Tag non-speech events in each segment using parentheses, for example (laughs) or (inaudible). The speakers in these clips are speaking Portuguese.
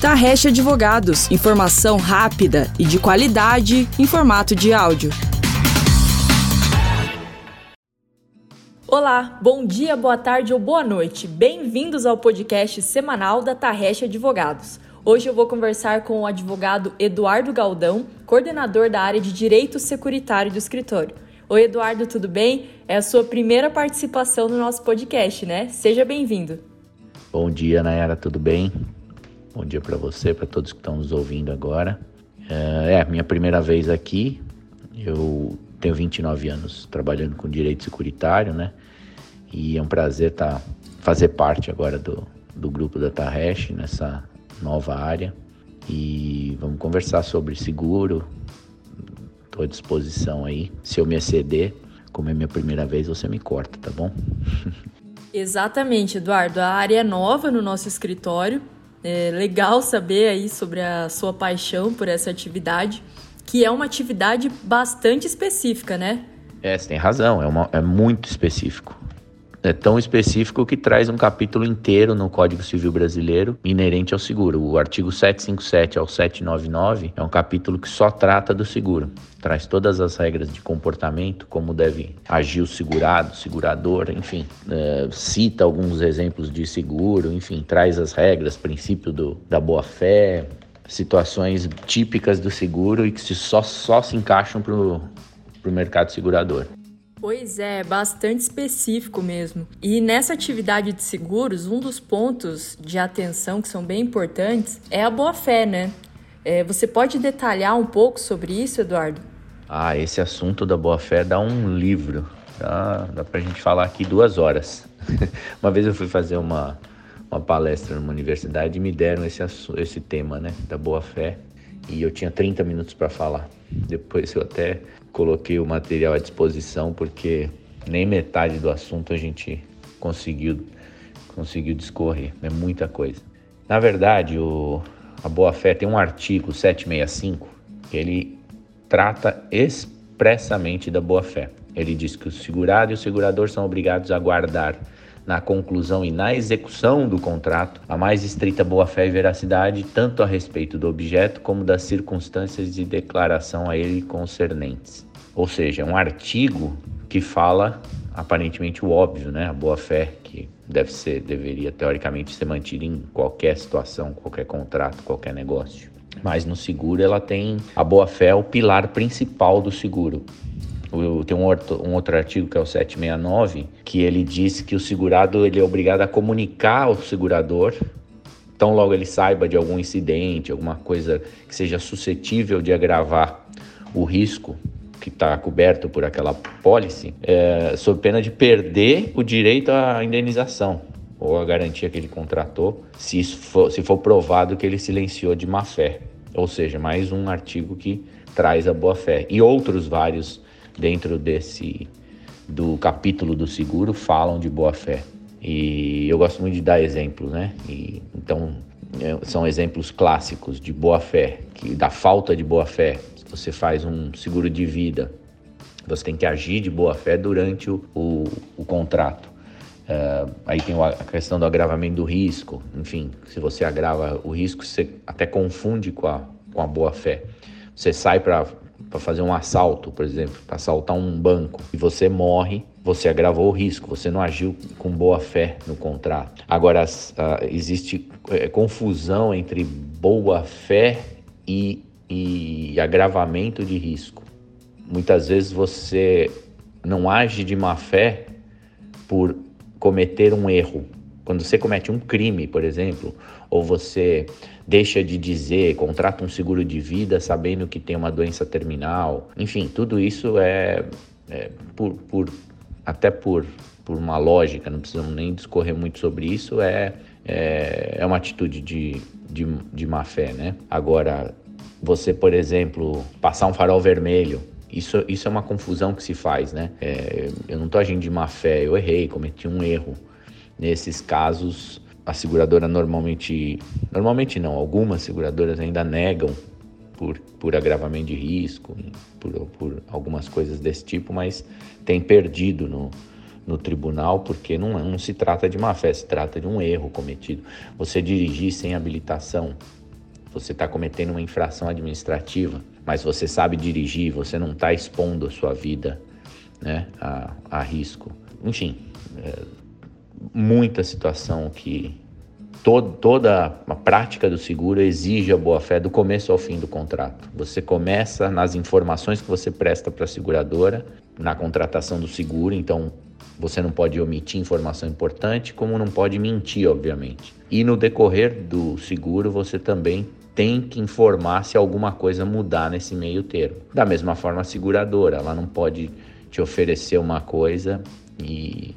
Tarrecha Advogados, informação rápida e de qualidade em formato de áudio. Olá, bom dia, boa tarde ou boa noite. Bem-vindos ao podcast semanal da Tarrecha Advogados. Hoje eu vou conversar com o advogado Eduardo Galdão, coordenador da área de Direito Securitário do escritório. Oi, Eduardo, tudo bem? É a sua primeira participação no nosso podcast, né? Seja bem-vindo. Bom dia, Nayara, tudo bem? Bom dia para você, para todos que estão nos ouvindo agora. É, é minha primeira vez aqui. Eu tenho 29 anos trabalhando com direito securitário, né? E é um prazer tá, fazer parte agora do, do grupo da Tarresh nessa nova área. E vamos conversar sobre seguro. Estou à disposição aí. Se eu me exceder, como é minha primeira vez, você me corta, tá bom? (laughs) Exatamente, Eduardo. A área é nova no nosso escritório é legal saber aí sobre a sua paixão por essa atividade, que é uma atividade bastante específica, né? É, você tem razão, é, uma, é muito específico é tão específico que traz um capítulo inteiro no Código Civil Brasileiro inerente ao seguro. O artigo 757 ao 799 é um capítulo que só trata do seguro. Traz todas as regras de comportamento, como deve agir o segurado, segurador, enfim. É, cita alguns exemplos de seguro, enfim, traz as regras, princípio do, da boa-fé, situações típicas do seguro e que só, só se encaixam para o mercado segurador. Pois é, bastante específico mesmo. E nessa atividade de seguros, um dos pontos de atenção que são bem importantes é a boa-fé, né? É, você pode detalhar um pouco sobre isso, Eduardo? Ah, esse assunto da boa-fé dá um livro. Dá, dá pra gente falar aqui duas horas. (laughs) uma vez eu fui fazer uma, uma palestra numa universidade e me deram esse, esse tema, né? Da boa-fé. E eu tinha 30 minutos para falar. Depois eu até coloquei o material à disposição porque nem metade do assunto a gente conseguiu conseguiu discorrer, é muita coisa. Na verdade, o, a Boa Fé tem um artigo 765 que ele trata expressamente da boa fé. Ele diz que o segurado e o segurador são obrigados a guardar na conclusão e na execução do contrato a mais estrita boa-fé e veracidade, tanto a respeito do objeto como das circunstâncias de declaração a ele concernentes. Ou seja, é um artigo que fala aparentemente o óbvio, né? A boa-fé que deve ser, deveria teoricamente ser mantida em qualquer situação, qualquer contrato, qualquer negócio. Mas no seguro ela tem a boa-fé o pilar principal do seguro. Tem um outro, um outro artigo que é o 769, que ele diz que o segurado ele é obrigado a comunicar ao segurador então, logo ele saiba de algum incidente, alguma coisa que seja suscetível de agravar o risco que está coberto por aquela pólice, é, sob pena de perder o direito à indenização ou a garantia que ele contratou, se, for, se for provado que ele silenciou de má fé. Ou seja, mais um artigo que traz a boa fé. E outros vários dentro desse do capítulo do seguro falam de boa fé. E eu gosto muito de dar exemplos, né? E, então é, são exemplos clássicos de boa fé, que da falta de boa fé. Você faz um seguro de vida, você tem que agir de boa fé durante o, o, o contrato. Uh, aí tem a questão do agravamento do risco. Enfim, se você agrava o risco, você até confunde com a, com a boa fé. Você sai para fazer um assalto, por exemplo, para assaltar um banco e você morre, você agravou o risco, você não agiu com boa fé no contrato. Agora, uh, existe é, confusão entre boa fé e, e agravamento de risco. Muitas vezes você não age de má fé por cometer um erro. Quando você comete um crime, por exemplo, ou você deixa de dizer, contrata um seguro de vida sabendo que tem uma doença terminal, enfim, tudo isso é, é por, por, até por, por uma lógica, não precisamos nem discorrer muito sobre isso, é, é, é uma atitude de, de, de má fé, né? Agora, você, por exemplo, passar um farol vermelho isso, isso é uma confusão que se faz, né? É, eu não estou agindo de má fé, eu errei, cometi um erro. Nesses casos, a seguradora normalmente, normalmente não, algumas seguradoras ainda negam por, por agravamento de risco, por, por algumas coisas desse tipo, mas tem perdido no, no tribunal porque não, não se trata de má fé, se trata de um erro cometido. Você dirigir sem habilitação você está cometendo uma infração administrativa, mas você sabe dirigir, você não está expondo a sua vida né, a, a risco. Enfim, é, muita situação que toda a prática do seguro exige a boa-fé do começo ao fim do contrato. Você começa nas informações que você presta para a seguradora, na contratação do seguro, então você não pode omitir informação importante, como não pode mentir, obviamente. E no decorrer do seguro, você também tem que informar se alguma coisa mudar nesse meio termo. Da mesma forma, a seguradora, ela não pode te oferecer uma coisa e,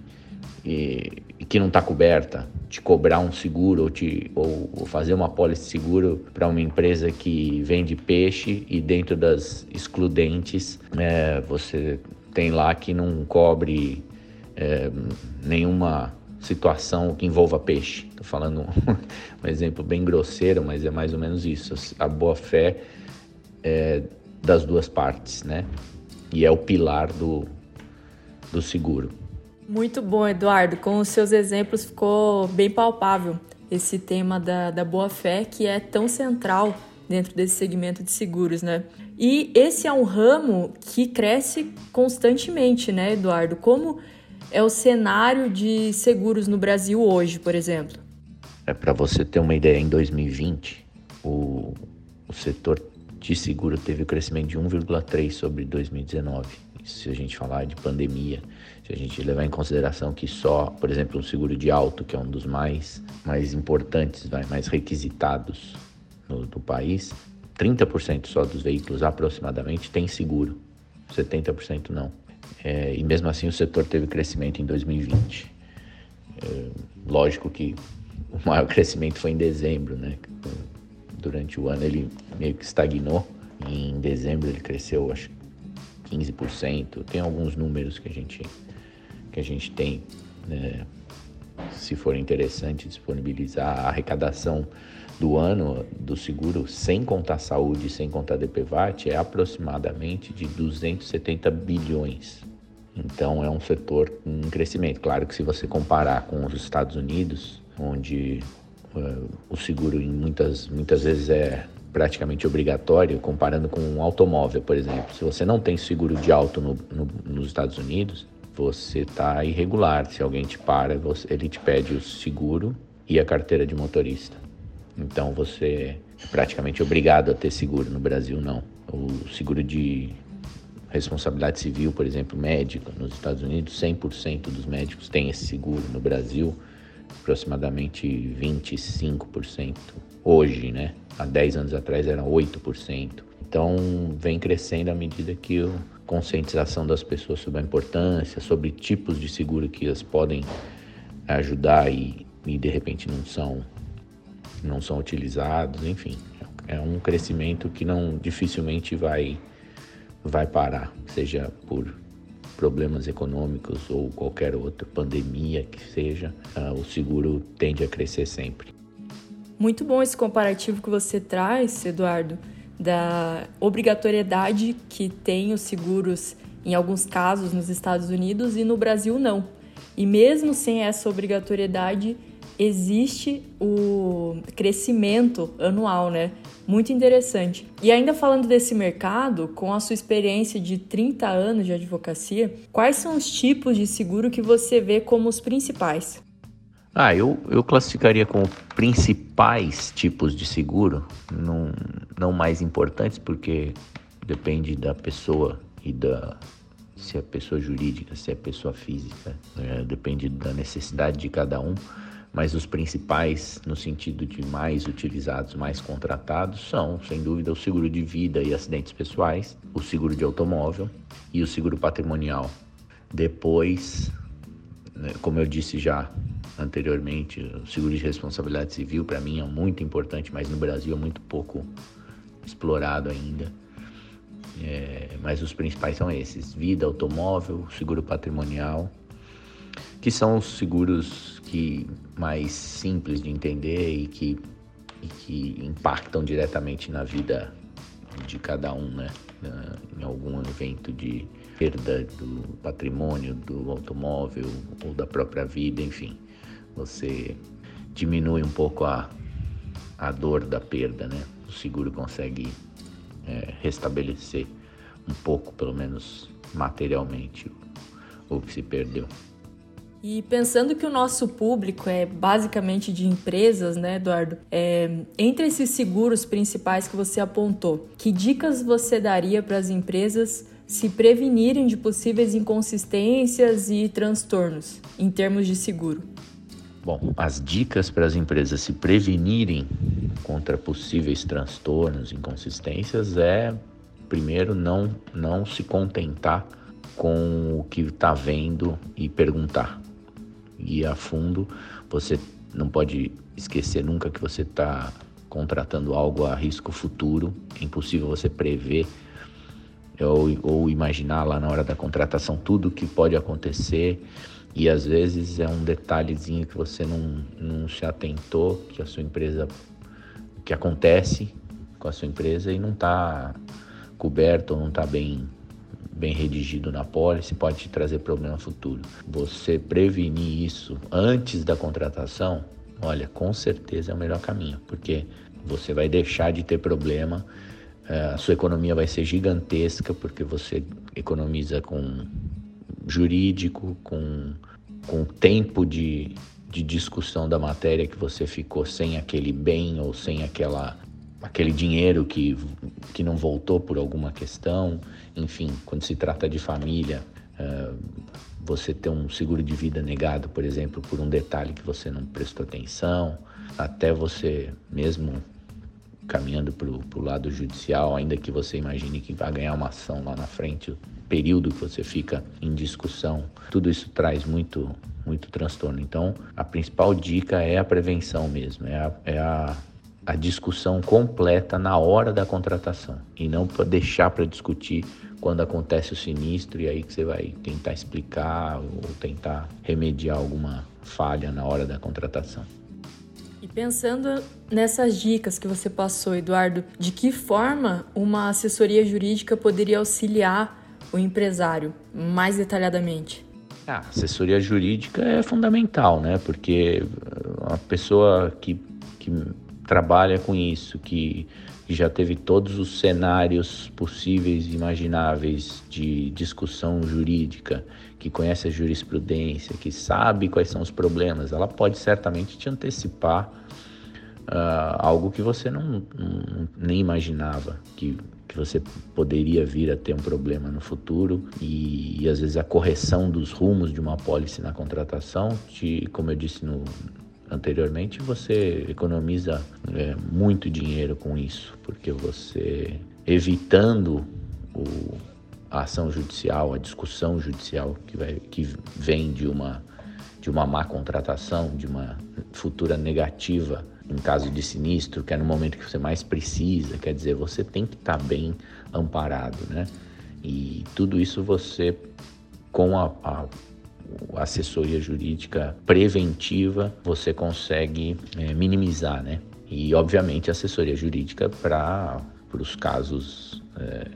e, e que não está coberta, te cobrar um seguro ou, te, ou, ou fazer uma pólice de seguro para uma empresa que vende peixe e dentro das excludentes é, você tem lá que não cobre é, nenhuma situação que envolva peixe. Estou falando (laughs) um, exemplo bem grosseiro, mas é mais ou menos isso. A boa fé é das duas partes, né? E é o pilar do, do seguro. Muito bom, Eduardo. Com os seus exemplos ficou bem palpável esse tema da, da boa fé que é tão central dentro desse segmento de seguros, né? E esse é um ramo que cresce constantemente, né, Eduardo? Como é o cenário de seguros no Brasil hoje, por exemplo? É para você ter uma ideia, em 2020, o, o setor de seguro teve um crescimento de 1,3 sobre 2019. Se a gente falar de pandemia, se a gente levar em consideração que só, por exemplo, um seguro de auto, que é um dos mais, mais importantes, vai, mais requisitados no, do país, 30% só dos veículos aproximadamente tem seguro, 70% não. É, e mesmo assim o setor teve crescimento em 2020. É, lógico que o maior (laughs) crescimento foi em dezembro, né? Durante o ano ele meio que estagnou. Em dezembro ele cresceu, acho 15%. Tem alguns números que a gente, que a gente tem, né? se for interessante disponibilizar a arrecadação do ano do seguro, sem contar saúde, sem contar DPVAT, é aproximadamente de 270 bilhões. Então é um setor em crescimento. Claro que se você comparar com os Estados Unidos, onde uh, o seguro em muitas, muitas vezes é praticamente obrigatório, comparando com um automóvel, por exemplo. Se você não tem seguro de auto no, no, nos Estados Unidos, você está irregular. Se alguém te para, você, ele te pede o seguro e a carteira de motorista. Então você é praticamente obrigado a ter seguro. No Brasil, não. O seguro de responsabilidade civil, por exemplo, médica, nos Estados Unidos, 100% dos médicos têm esse seguro. No Brasil, aproximadamente 25% hoje, né? Há 10 anos atrás era 8%. Então, vem crescendo à medida que a conscientização das pessoas sobre a importância, sobre tipos de seguro que elas podem ajudar e, e de repente não são não são utilizados, enfim, é um crescimento que não dificilmente vai vai parar, seja por problemas econômicos ou qualquer outra pandemia que seja, uh, o seguro tende a crescer sempre. Muito bom esse comparativo que você traz, Eduardo, da obrigatoriedade que tem os seguros em alguns casos nos Estados Unidos e no Brasil não. E mesmo sem essa obrigatoriedade, existe o crescimento anual, né? Muito interessante. E ainda falando desse mercado, com a sua experiência de 30 anos de advocacia, quais são os tipos de seguro que você vê como os principais? Ah, eu, eu classificaria como principais tipos de seguro, não, não mais importantes, porque depende da pessoa e da, se é pessoa jurídica, se é pessoa física, é, depende da necessidade de cada um mas os principais, no sentido de mais utilizados, mais contratados, são, sem dúvida, o seguro de vida e acidentes pessoais, o seguro de automóvel e o seguro patrimonial. Depois, né, como eu disse já anteriormente, o seguro de responsabilidade civil para mim é muito importante, mas no Brasil é muito pouco explorado ainda. É, mas os principais são esses: vida, automóvel, seguro patrimonial que são os seguros que mais simples de entender e que, e que impactam diretamente na vida de cada um, né? Em algum evento de perda do patrimônio, do automóvel ou da própria vida, enfim, você diminui um pouco a, a dor da perda, né? o seguro consegue é, restabelecer um pouco, pelo menos materialmente, o, o que se perdeu. E pensando que o nosso público é basicamente de empresas, né, Eduardo? É, entre esses seguros principais que você apontou, que dicas você daria para as empresas se prevenirem de possíveis inconsistências e transtornos em termos de seguro? Bom, as dicas para as empresas se prevenirem contra possíveis transtornos, inconsistências é primeiro não não se contentar com o que está vendo e perguntar ir a fundo. Você não pode esquecer nunca que você está contratando algo a risco futuro. É impossível você prever ou, ou imaginar lá na hora da contratação tudo que pode acontecer. E às vezes é um detalhezinho que você não, não se atentou, que a sua empresa, que acontece com a sua empresa e não está coberto ou não está bem bem redigido na pólice pode te trazer problema futuro. Você prevenir isso antes da contratação, olha, com certeza é o melhor caminho, porque você vai deixar de ter problema, eh, a sua economia vai ser gigantesca, porque você economiza com jurídico, com, com tempo de, de discussão da matéria que você ficou sem aquele bem ou sem aquela aquele dinheiro que, que não voltou por alguma questão. Enfim, quando se trata de família, uh, você ter um seguro de vida negado, por exemplo, por um detalhe que você não prestou atenção, até você mesmo caminhando para o lado judicial, ainda que você imagine que vai ganhar uma ação lá na frente, o período que você fica em discussão, tudo isso traz muito, muito transtorno. Então, a principal dica é a prevenção mesmo, é a, é a a discussão completa na hora da contratação e não para deixar para discutir quando acontece o sinistro e aí que você vai tentar explicar ou tentar remediar alguma falha na hora da contratação. E pensando nessas dicas que você passou, Eduardo, de que forma uma assessoria jurídica poderia auxiliar o empresário mais detalhadamente? A assessoria jurídica é fundamental, né? Porque a pessoa que, que trabalha com isso, que, já teve todos os cenários possíveis e imagináveis de discussão jurídica, que conhece a jurisprudência, que sabe quais são os problemas, ela pode certamente te antecipar uh, algo que você não, não, nem imaginava que, que você poderia vir a ter um problema no futuro. E, e às vezes a correção dos rumos de uma pólice na contratação, te, como eu disse no, anteriormente, você economiza é, muito dinheiro com isso, porque você evitando o, a ação judicial, a discussão judicial que, vai, que vem de uma, de uma má contratação, de uma futura negativa em caso de sinistro, que é no momento que você mais precisa, quer dizer, você tem que estar bem amparado, né? E tudo isso você, com a, a assessoria jurídica preventiva, você consegue é, minimizar, né? E, obviamente, assessoria jurídica para os casos é,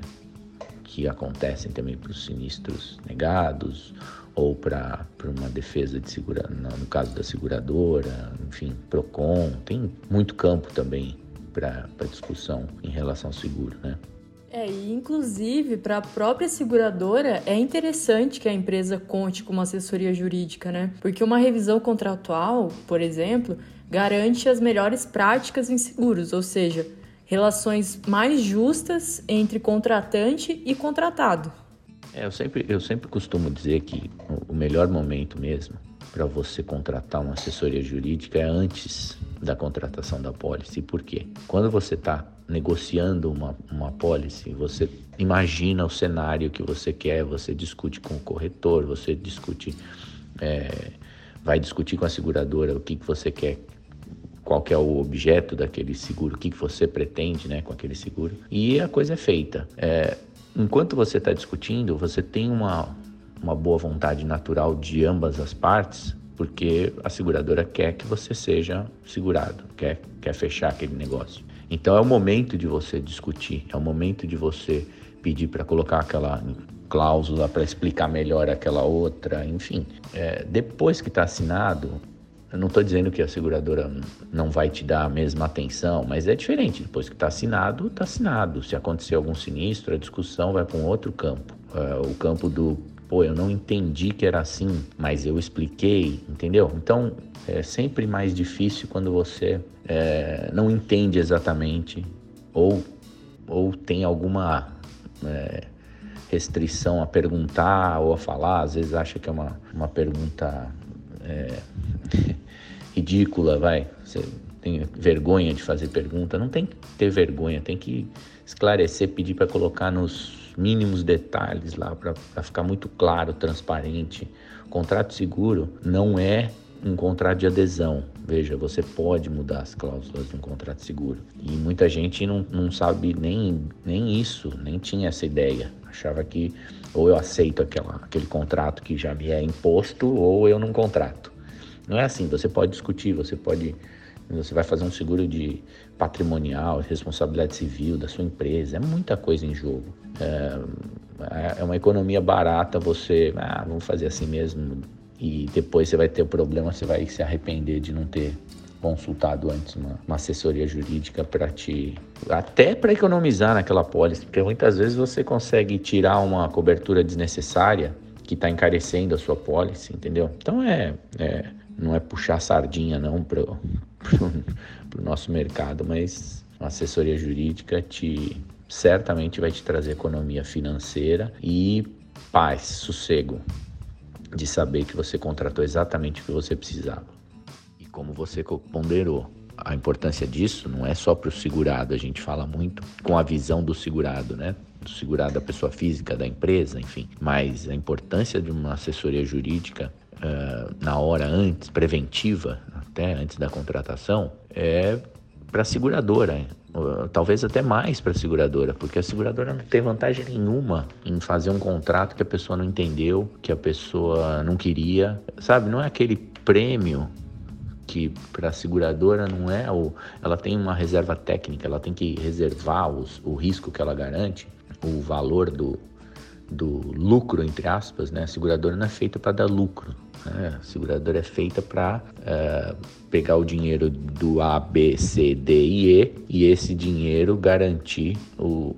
que acontecem também para os sinistros negados ou para uma defesa de segura, no caso da seguradora, enfim, PROCON, tem muito campo também para discussão em relação ao seguro, né? É, e inclusive para a própria seguradora é interessante que a empresa conte com uma assessoria jurídica, né? Porque uma revisão contratual, por exemplo, garante as melhores práticas em seguros, ou seja, relações mais justas entre contratante e contratado. É, eu sempre, eu sempre costumo dizer que o melhor momento mesmo para você contratar uma assessoria jurídica é antes da contratação da pólice. Por quê? Quando você está negociando uma, uma pólice, você imagina o cenário que você quer, você discute com o corretor, você discute, é, vai discutir com a seguradora o que, que você quer, qual que é o objeto daquele seguro, o que, que você pretende né, com aquele seguro. E a coisa é feita. É, enquanto você está discutindo, você tem uma, uma boa vontade natural de ambas as partes, porque a seguradora quer que você seja segurado, quer, quer fechar aquele negócio. Então é o momento de você discutir, é o momento de você pedir para colocar aquela cláusula para explicar melhor aquela outra, enfim. É, depois que está assinado, eu não estou dizendo que a seguradora não vai te dar a mesma atenção, mas é diferente. Depois que está assinado, está assinado. Se acontecer algum sinistro, a discussão vai para um outro campo. Uh, o campo do, pô, eu não entendi que era assim, mas eu expliquei, entendeu? Então, é sempre mais difícil quando você é, não entende exatamente ou, ou tem alguma é, restrição a perguntar ou a falar. Às vezes acha que é uma, uma pergunta é, (laughs) ridícula, vai. Você tem vergonha de fazer pergunta. Não tem que ter vergonha, tem que esclarecer, pedir para colocar nos mínimos detalhes lá, para ficar muito claro, transparente. contrato seguro não é um contrato de adesão. Veja, você pode mudar as cláusulas de um contrato seguro. E muita gente não, não sabe nem, nem isso, nem tinha essa ideia. Achava que ou eu aceito aquela, aquele contrato que já me é imposto, ou eu não contrato. Não é assim, você pode discutir, você pode. Você vai fazer um seguro de patrimonial, responsabilidade civil da sua empresa, é muita coisa em jogo. É, é uma economia barata você, ah, vamos fazer assim mesmo, e depois você vai ter o problema, você vai se arrepender de não ter consultado antes uma, uma assessoria jurídica para te até para economizar naquela pólice, porque muitas vezes você consegue tirar uma cobertura desnecessária que está encarecendo a sua pólice, entendeu? Então é, é não é puxar sardinha não para o nosso mercado, mas uma assessoria jurídica te certamente vai te trazer economia financeira e paz, sossego de saber que você contratou exatamente o que você precisava. E como você ponderou, a importância disso não é só para o segurado, a gente fala muito com a visão do segurado, né? Do segurado da pessoa física, da empresa, enfim. Mas a importância de uma assessoria jurídica uh, na hora antes, preventiva, até antes da contratação, é para a seguradora, uh, talvez até mais para a seguradora, porque a seguradora não tem vantagem nenhuma em fazer um contrato que a pessoa não entendeu, que a pessoa não queria, sabe? Não é aquele prêmio que para a seguradora não é o, ela tem uma reserva técnica, ela tem que reservar os, o risco que ela garante, o valor do, do lucro entre aspas, né? A seguradora não é feita para dar lucro, né? A seguradora é feita para uh, é, pegar o dinheiro do A, B, C, D e E e esse dinheiro garantir o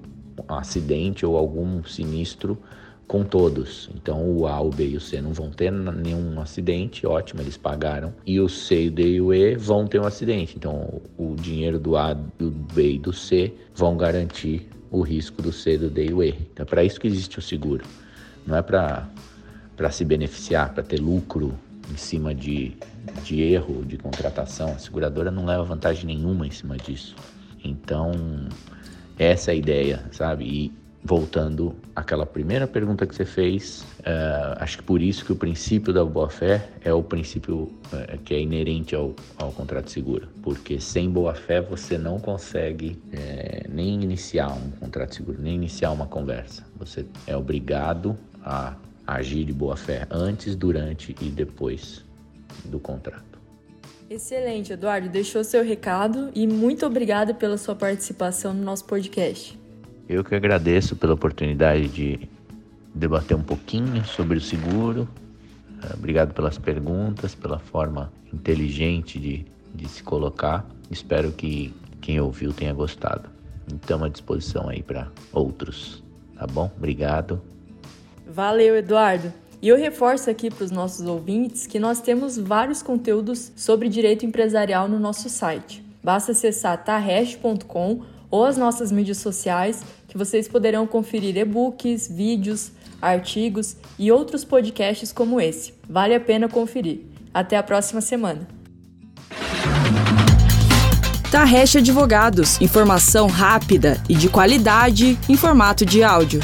acidente ou algum sinistro com todos. Então o A, o B e o C não vão ter nenhum acidente, ótimo, eles pagaram. E o C, o D e o E vão ter um acidente. Então o dinheiro do A, do B e do C vão garantir o risco do C, do D e o E. Então é para isso que existe o seguro. Não é para para se beneficiar, para ter lucro em cima de, de erro de contratação. A seguradora não leva vantagem nenhuma em cima disso. Então, essa é a ideia, sabe? E voltando àquela primeira pergunta que você fez, uh, acho que por isso que o princípio da boa-fé é o princípio uh, que é inerente ao, ao contrato seguro, porque sem boa-fé você não consegue uh, nem iniciar um contrato seguro, nem iniciar uma conversa. Você é obrigado a agir de boa-fé antes, durante e depois do contrato. Excelente, Eduardo. Deixou seu recado e muito obrigada pela sua participação no nosso podcast. Eu que agradeço pela oportunidade de debater um pouquinho sobre o seguro. Eh, obrigado pelas perguntas, pela forma inteligente de, de se colocar. Espero que quem ouviu tenha gostado. Então, à disposição aí para outros, tá bom? Obrigado. Valeu, Eduardo. E eu reforço aqui para os nossos ouvintes que nós temos vários conteúdos sobre direito empresarial no nosso site. Basta acessar tarresh.com ou as nossas mídias sociais, que vocês poderão conferir e-books, vídeos, artigos e outros podcasts como esse. Vale a pena conferir. Até a próxima semana. Tarrecha Advogados. Informação rápida e de qualidade em formato de áudio.